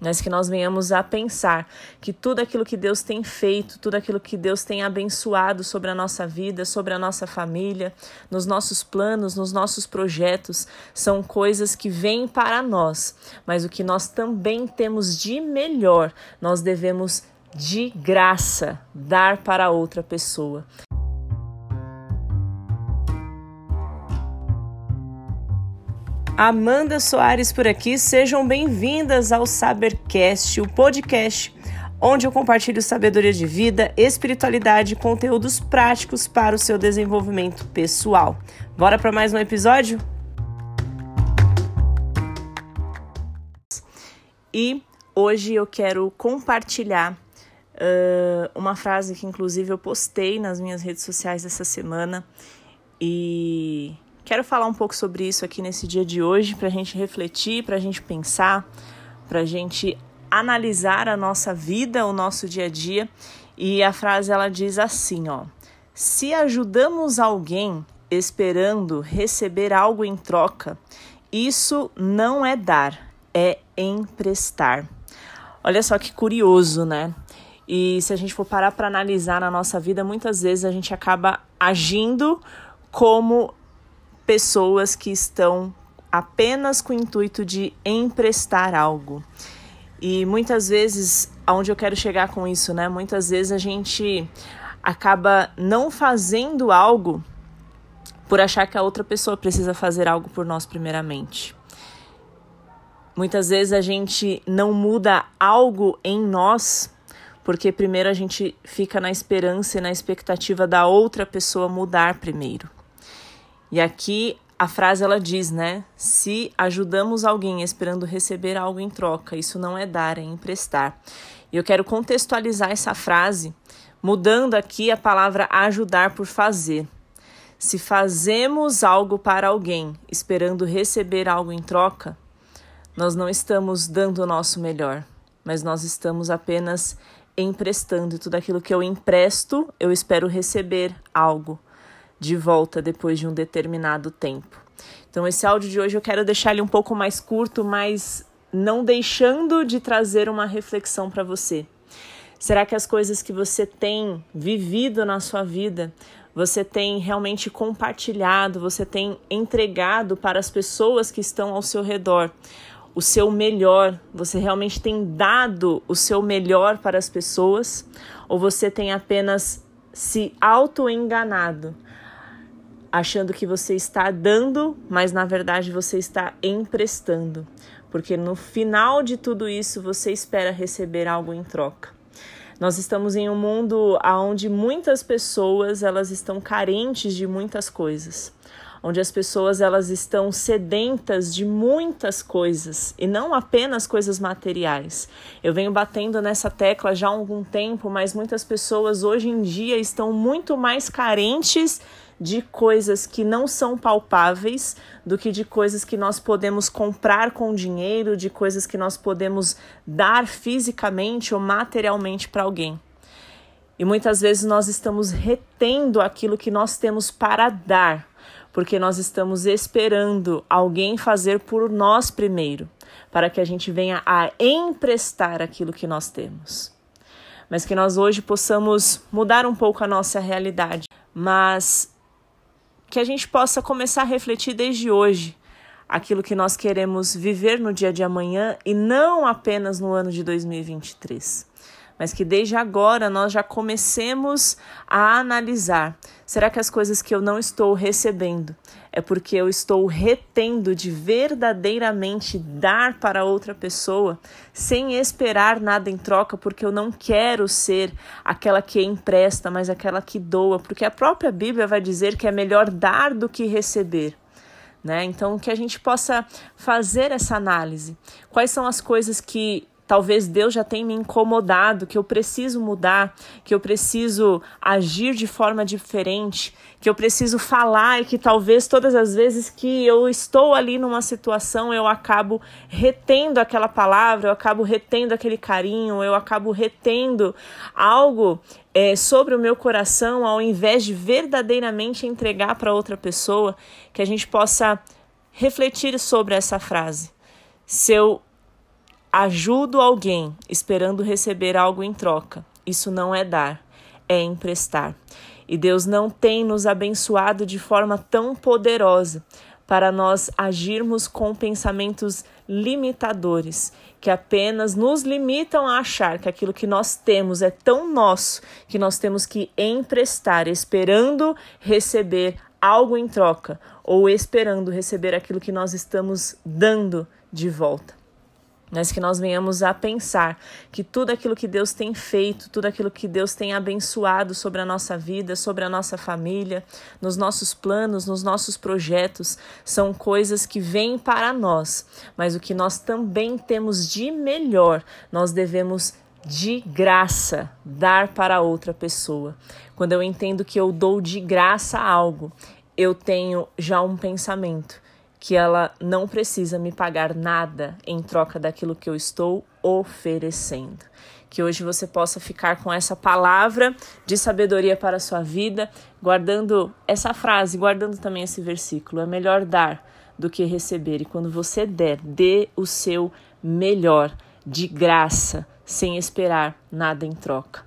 mas que nós venhamos a pensar que tudo aquilo que Deus tem feito, tudo aquilo que Deus tem abençoado sobre a nossa vida, sobre a nossa família, nos nossos planos, nos nossos projetos, são coisas que vêm para nós, mas o que nós também temos de melhor, nós devemos de graça dar para outra pessoa. Amanda Soares por aqui, sejam bem-vindas ao Sabercast, o podcast onde eu compartilho sabedoria de vida, espiritualidade e conteúdos práticos para o seu desenvolvimento pessoal. Bora para mais um episódio? E hoje eu quero compartilhar uh, uma frase que, inclusive, eu postei nas minhas redes sociais essa semana e Quero falar um pouco sobre isso aqui nesse dia de hoje, para a gente refletir, para a gente pensar, para a gente analisar a nossa vida, o nosso dia a dia. E a frase ela diz assim, ó: Se ajudamos alguém esperando receber algo em troca, isso não é dar, é emprestar. Olha só que curioso, né? E se a gente for parar para analisar na nossa vida, muitas vezes a gente acaba agindo como pessoas que estão apenas com o intuito de emprestar algo. E muitas vezes, aonde eu quero chegar com isso, né? Muitas vezes a gente acaba não fazendo algo por achar que a outra pessoa precisa fazer algo por nós primeiramente. Muitas vezes a gente não muda algo em nós porque primeiro a gente fica na esperança e na expectativa da outra pessoa mudar primeiro. E aqui a frase ela diz, né? Se ajudamos alguém esperando receber algo em troca, isso não é dar, é emprestar. E eu quero contextualizar essa frase mudando aqui a palavra ajudar por fazer. Se fazemos algo para alguém esperando receber algo em troca, nós não estamos dando o nosso melhor, mas nós estamos apenas emprestando. E tudo aquilo que eu empresto, eu espero receber algo de volta depois de um determinado tempo. Então, esse áudio de hoje eu quero deixar ele um pouco mais curto, mas não deixando de trazer uma reflexão para você. Será que as coisas que você tem vivido na sua vida, você tem realmente compartilhado, você tem entregado para as pessoas que estão ao seu redor? O seu melhor, você realmente tem dado o seu melhor para as pessoas? Ou você tem apenas se auto-enganado achando que você está dando, mas na verdade você está emprestando, porque no final de tudo isso você espera receber algo em troca. Nós estamos em um mundo onde muitas pessoas elas estão carentes de muitas coisas, onde as pessoas elas estão sedentas de muitas coisas e não apenas coisas materiais. Eu venho batendo nessa tecla já há algum tempo, mas muitas pessoas hoje em dia estão muito mais carentes de coisas que não são palpáveis do que de coisas que nós podemos comprar com dinheiro, de coisas que nós podemos dar fisicamente ou materialmente para alguém. E muitas vezes nós estamos retendo aquilo que nós temos para dar, porque nós estamos esperando alguém fazer por nós primeiro, para que a gente venha a emprestar aquilo que nós temos. Mas que nós hoje possamos mudar um pouco a nossa realidade, mas que a gente possa começar a refletir desde hoje aquilo que nós queremos viver no dia de amanhã e não apenas no ano de 2023 mas que desde agora nós já comecemos a analisar: será que as coisas que eu não estou recebendo é porque eu estou retendo de verdadeiramente dar para outra pessoa sem esperar nada em troca, porque eu não quero ser aquela que empresta, mas aquela que doa, porque a própria Bíblia vai dizer que é melhor dar do que receber. Né? Então, que a gente possa fazer essa análise. Quais são as coisas que Talvez Deus já tenha me incomodado, que eu preciso mudar, que eu preciso agir de forma diferente, que eu preciso falar e que talvez todas as vezes que eu estou ali numa situação eu acabo retendo aquela palavra, eu acabo retendo aquele carinho, eu acabo retendo algo é, sobre o meu coração ao invés de verdadeiramente entregar para outra pessoa, que a gente possa refletir sobre essa frase. Se eu ajudo alguém esperando receber algo em troca, isso não é dar, é emprestar. E Deus não tem nos abençoado de forma tão poderosa para nós agirmos com pensamentos limitadores, que apenas nos limitam a achar que aquilo que nós temos é tão nosso que nós temos que emprestar, esperando receber algo em troca ou esperando receber aquilo que nós estamos dando de volta mas que nós venhamos a pensar que tudo aquilo que Deus tem feito, tudo aquilo que Deus tem abençoado sobre a nossa vida, sobre a nossa família, nos nossos planos, nos nossos projetos, são coisas que vêm para nós, mas o que nós também temos de melhor, nós devemos de graça dar para outra pessoa. Quando eu entendo que eu dou de graça algo, eu tenho já um pensamento que ela não precisa me pagar nada em troca daquilo que eu estou oferecendo. Que hoje você possa ficar com essa palavra de sabedoria para a sua vida, guardando essa frase, guardando também esse versículo. É melhor dar do que receber. E quando você der, dê o seu melhor, de graça, sem esperar nada em troca.